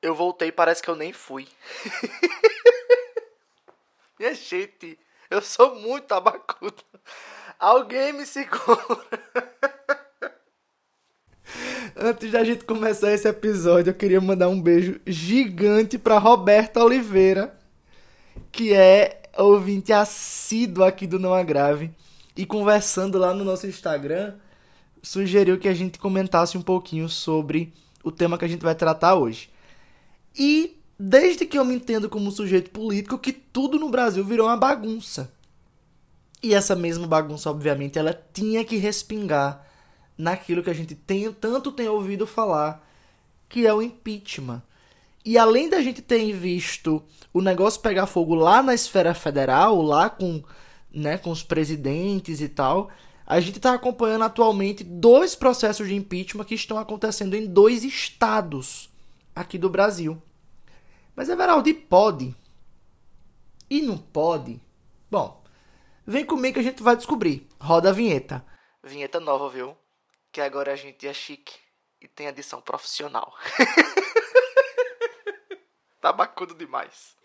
Eu voltei, parece que eu nem fui. Minha gente, eu sou muito abacudo. Alguém me segura. Antes da gente começar esse episódio, eu queria mandar um beijo gigante para Roberta Oliveira, que é ouvinte assíduo aqui do Não Agrave. E conversando lá no nosso Instagram, sugeriu que a gente comentasse um pouquinho sobre o tema que a gente vai tratar hoje. E desde que eu me entendo como sujeito político, que tudo no Brasil virou uma bagunça. E essa mesma bagunça, obviamente, ela tinha que respingar naquilo que a gente tem, tanto tem ouvido falar, que é o impeachment. E além da gente ter visto o negócio pegar fogo lá na esfera federal, lá com, né, com os presidentes e tal, a gente está acompanhando atualmente dois processos de impeachment que estão acontecendo em dois estados aqui do Brasil. Mas Everaldi pode? E não pode? Bom, vem comigo que a gente vai descobrir. Roda a vinheta. Vinheta nova, viu? Que agora a gente é chique e tem edição profissional. Tá demais.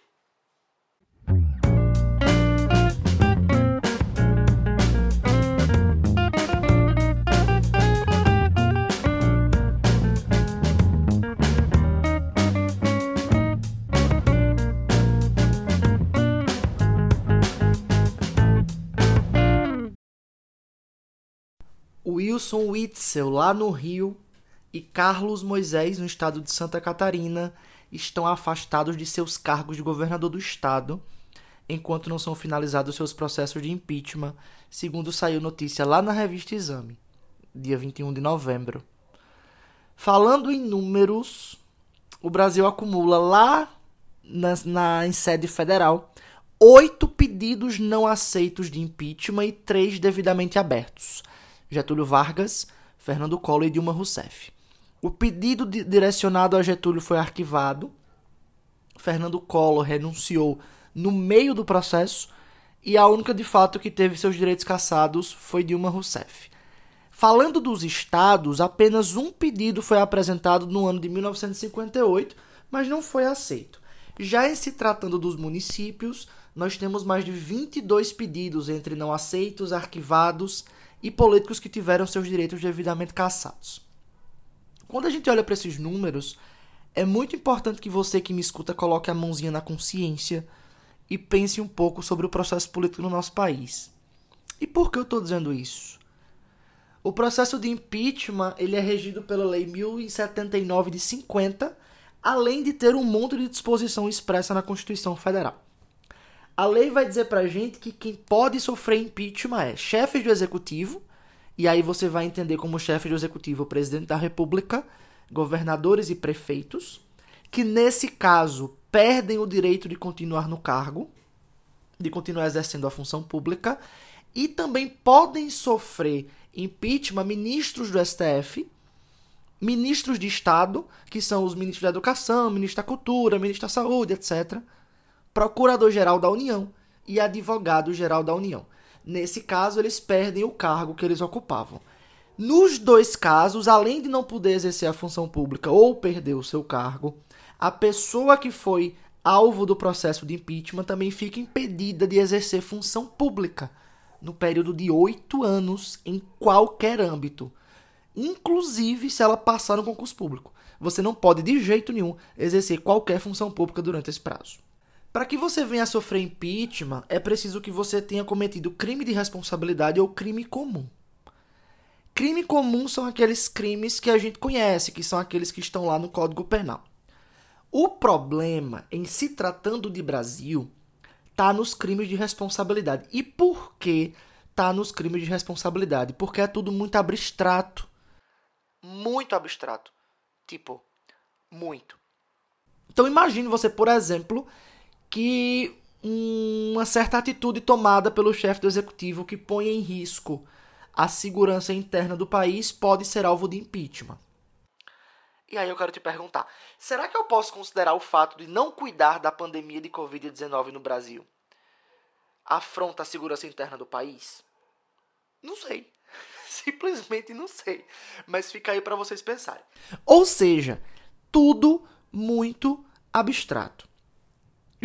Wilson Witzel, lá no Rio, e Carlos Moisés, no estado de Santa Catarina, estão afastados de seus cargos de governador do estado, enquanto não são finalizados seus processos de impeachment, segundo saiu notícia lá na revista Exame, dia 21 de novembro. Falando em números, o Brasil acumula lá na, na, em sede federal oito pedidos não aceitos de impeachment e três devidamente abertos. Getúlio Vargas, Fernando Collor e Dilma Rousseff. O pedido direcionado a Getúlio foi arquivado. Fernando Collor renunciou no meio do processo e a única de fato que teve seus direitos cassados foi Dilma Rousseff. Falando dos estados, apenas um pedido foi apresentado no ano de 1958, mas não foi aceito. Já em se tratando dos municípios, nós temos mais de 22 pedidos entre não aceitos, arquivados e políticos que tiveram seus direitos devidamente cassados. Quando a gente olha para esses números, é muito importante que você que me escuta coloque a mãozinha na consciência e pense um pouco sobre o processo político no nosso país. E por que eu estou dizendo isso? O processo de impeachment ele é regido pela Lei 1079 de 50, além de ter um monte de disposição expressa na Constituição Federal. A lei vai dizer pra gente que quem pode sofrer impeachment é chefes do executivo, e aí você vai entender como chefe do executivo o presidente da república, governadores e prefeitos, que nesse caso perdem o direito de continuar no cargo, de continuar exercendo a função pública, e também podem sofrer impeachment ministros do STF, ministros de Estado, que são os ministros da Educação, ministro da Cultura, ministro da Saúde, etc Procurador-Geral da União e Advogado-Geral da União. Nesse caso, eles perdem o cargo que eles ocupavam. Nos dois casos, além de não poder exercer a função pública ou perder o seu cargo, a pessoa que foi alvo do processo de impeachment também fica impedida de exercer função pública no período de oito anos em qualquer âmbito, inclusive se ela passar no concurso público. Você não pode de jeito nenhum exercer qualquer função pública durante esse prazo. Para que você venha a sofrer impeachment, é preciso que você tenha cometido crime de responsabilidade ou crime comum. Crime comum são aqueles crimes que a gente conhece, que são aqueles que estão lá no Código Penal. O problema, em se tratando de Brasil, tá nos crimes de responsabilidade. E por que tá nos crimes de responsabilidade? Porque é tudo muito abstrato. Muito abstrato. Tipo, muito. Então imagine você, por exemplo, que uma certa atitude tomada pelo chefe do executivo que põe em risco a segurança interna do país pode ser alvo de impeachment. E aí eu quero te perguntar: será que eu posso considerar o fato de não cuidar da pandemia de Covid-19 no Brasil afronta a segurança interna do país? Não sei. Simplesmente não sei. Mas fica aí para vocês pensarem. Ou seja, tudo muito abstrato.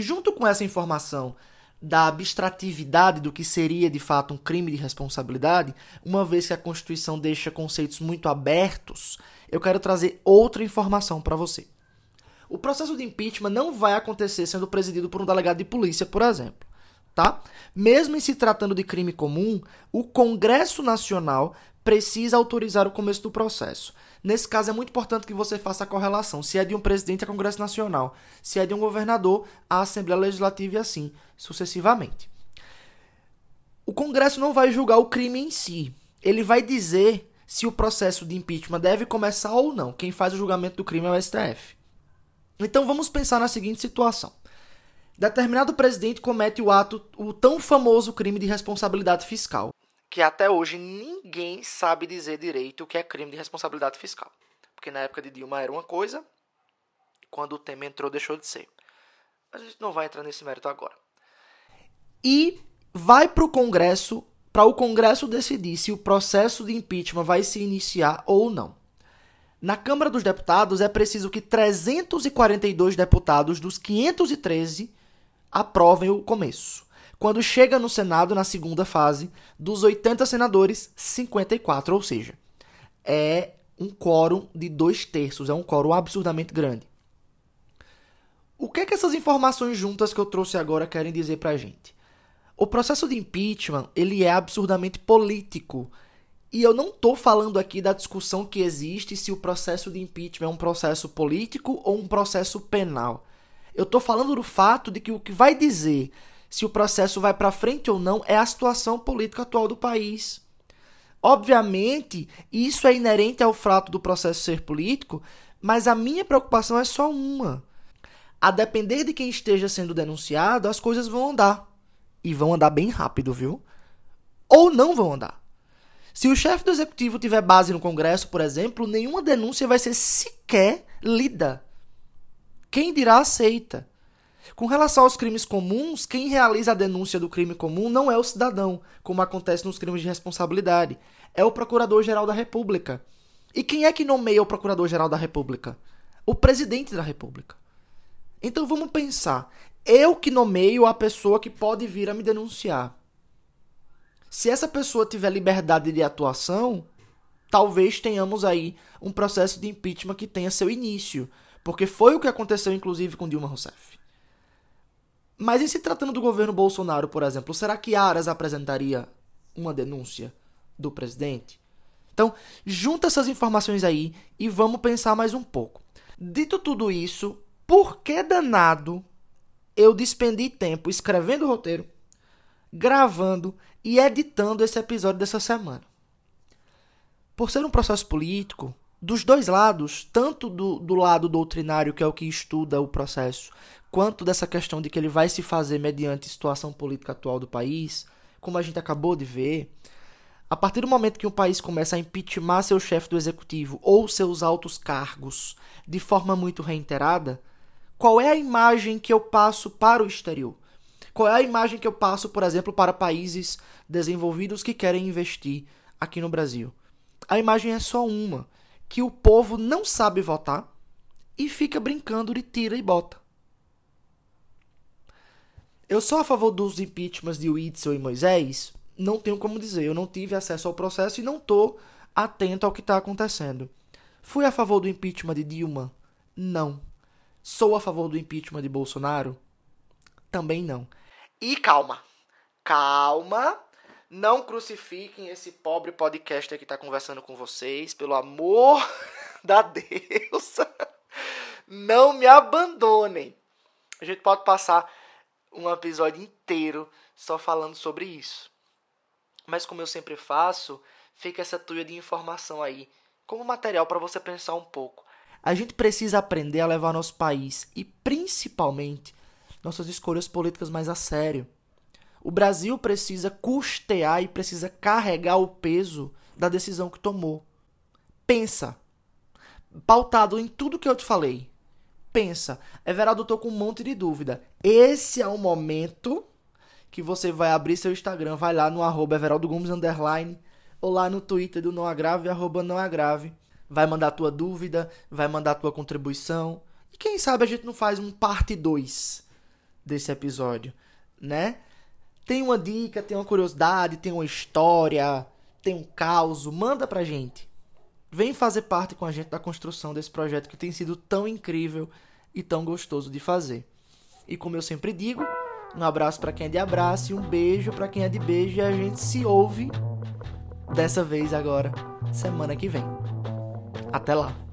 Junto com essa informação da abstratividade do que seria de fato um crime de responsabilidade, uma vez que a Constituição deixa conceitos muito abertos, eu quero trazer outra informação para você. O processo de impeachment não vai acontecer sendo presidido por um delegado de polícia, por exemplo. Tá? Mesmo em se tratando de crime comum, o Congresso Nacional precisa autorizar o começo do processo. Nesse caso, é muito importante que você faça a correlação. Se é de um presidente, é Congresso Nacional. Se é de um governador, a Assembleia Legislativa e assim sucessivamente. O Congresso não vai julgar o crime em si. Ele vai dizer se o processo de impeachment deve começar ou não. Quem faz o julgamento do crime é o STF. Então vamos pensar na seguinte situação. Determinado presidente comete o ato, o tão famoso crime de responsabilidade fiscal que até hoje ninguém sabe dizer direito o que é crime de responsabilidade fiscal. Porque na época de Dilma era uma coisa, quando o tema entrou deixou de ser. Mas a gente não vai entrar nesse mérito agora. E vai para o Congresso, para o Congresso decidir se o processo de impeachment vai se iniciar ou não. Na Câmara dos Deputados é preciso que 342 deputados dos 513 aprovem o começo. Quando chega no Senado, na segunda fase, dos 80 senadores, 54, ou seja, é um quórum de dois terços, é um quórum absurdamente grande. O que é que essas informações juntas que eu trouxe agora querem dizer pra gente? O processo de impeachment, ele é absurdamente político. E eu não estou falando aqui da discussão que existe se o processo de impeachment é um processo político ou um processo penal. Eu estou falando do fato de que o que vai dizer se o processo vai para frente ou não é a situação política atual do país. Obviamente, isso é inerente ao fato do processo ser político, mas a minha preocupação é só uma. A depender de quem esteja sendo denunciado, as coisas vão andar. E vão andar bem rápido, viu? Ou não vão andar. Se o chefe do executivo tiver base no Congresso, por exemplo, nenhuma denúncia vai ser sequer lida. Quem dirá aceita? Com relação aos crimes comuns, quem realiza a denúncia do crime comum não é o cidadão, como acontece nos crimes de responsabilidade, é o Procurador-Geral da República. E quem é que nomeia o Procurador-Geral da República? O presidente da República. Então vamos pensar. Eu que nomeio a pessoa que pode vir a me denunciar. Se essa pessoa tiver liberdade de atuação, talvez tenhamos aí um processo de impeachment que tenha seu início. Porque foi o que aconteceu, inclusive, com Dilma Rousseff. Mas em se tratando do governo Bolsonaro, por exemplo, será que Aras apresentaria uma denúncia do presidente? Então, junta essas informações aí e vamos pensar mais um pouco. Dito tudo isso, por que danado eu despendi tempo escrevendo o roteiro, gravando e editando esse episódio dessa semana? Por ser um processo político, dos dois lados, tanto do, do lado doutrinário, que é o que estuda o processo, quanto dessa questão de que ele vai se fazer mediante a situação política atual do país, como a gente acabou de ver, a partir do momento que um país começa a impeachment seu chefe do executivo ou seus altos cargos de forma muito reiterada, qual é a imagem que eu passo para o exterior? Qual é a imagem que eu passo, por exemplo, para países desenvolvidos que querem investir aqui no Brasil? A imagem é só uma que o povo não sabe votar e fica brincando de tira e bota. Eu sou a favor dos impeachments de Witzel e Moisés? Não tenho como dizer. Eu não tive acesso ao processo e não estou atento ao que está acontecendo. Fui a favor do impeachment de Dilma? Não. Sou a favor do impeachment de Bolsonaro? Também não. E calma. Calma não crucifiquem esse pobre podcast que está conversando com vocês, pelo amor da Deus. Não me abandonem. A gente pode passar um episódio inteiro só falando sobre isso. Mas como eu sempre faço, fica essa tuia de informação aí, como material para você pensar um pouco. A gente precisa aprender a levar nosso país e principalmente nossas escolhas políticas mais a sério. O Brasil precisa custear e precisa carregar o peso da decisão que tomou. Pensa. Pautado em tudo que eu te falei. Pensa. Everaldo, eu tô com um monte de dúvida. Esse é o momento que você vai abrir seu Instagram, vai lá no arroba Everaldo Gomes underline, ou lá no Twitter do Não Agrave, arroba Não Agrave. Vai mandar tua dúvida, vai mandar tua contribuição, E quem sabe a gente não faz um parte 2 desse episódio, né? Tem uma dica, tem uma curiosidade, tem uma história, tem um caos, manda pra gente. Vem fazer parte com a gente da construção desse projeto que tem sido tão incrível e tão gostoso de fazer. E como eu sempre digo, um abraço para quem é de abraço e um beijo para quem é de beijo e a gente se ouve dessa vez agora semana que vem. Até lá.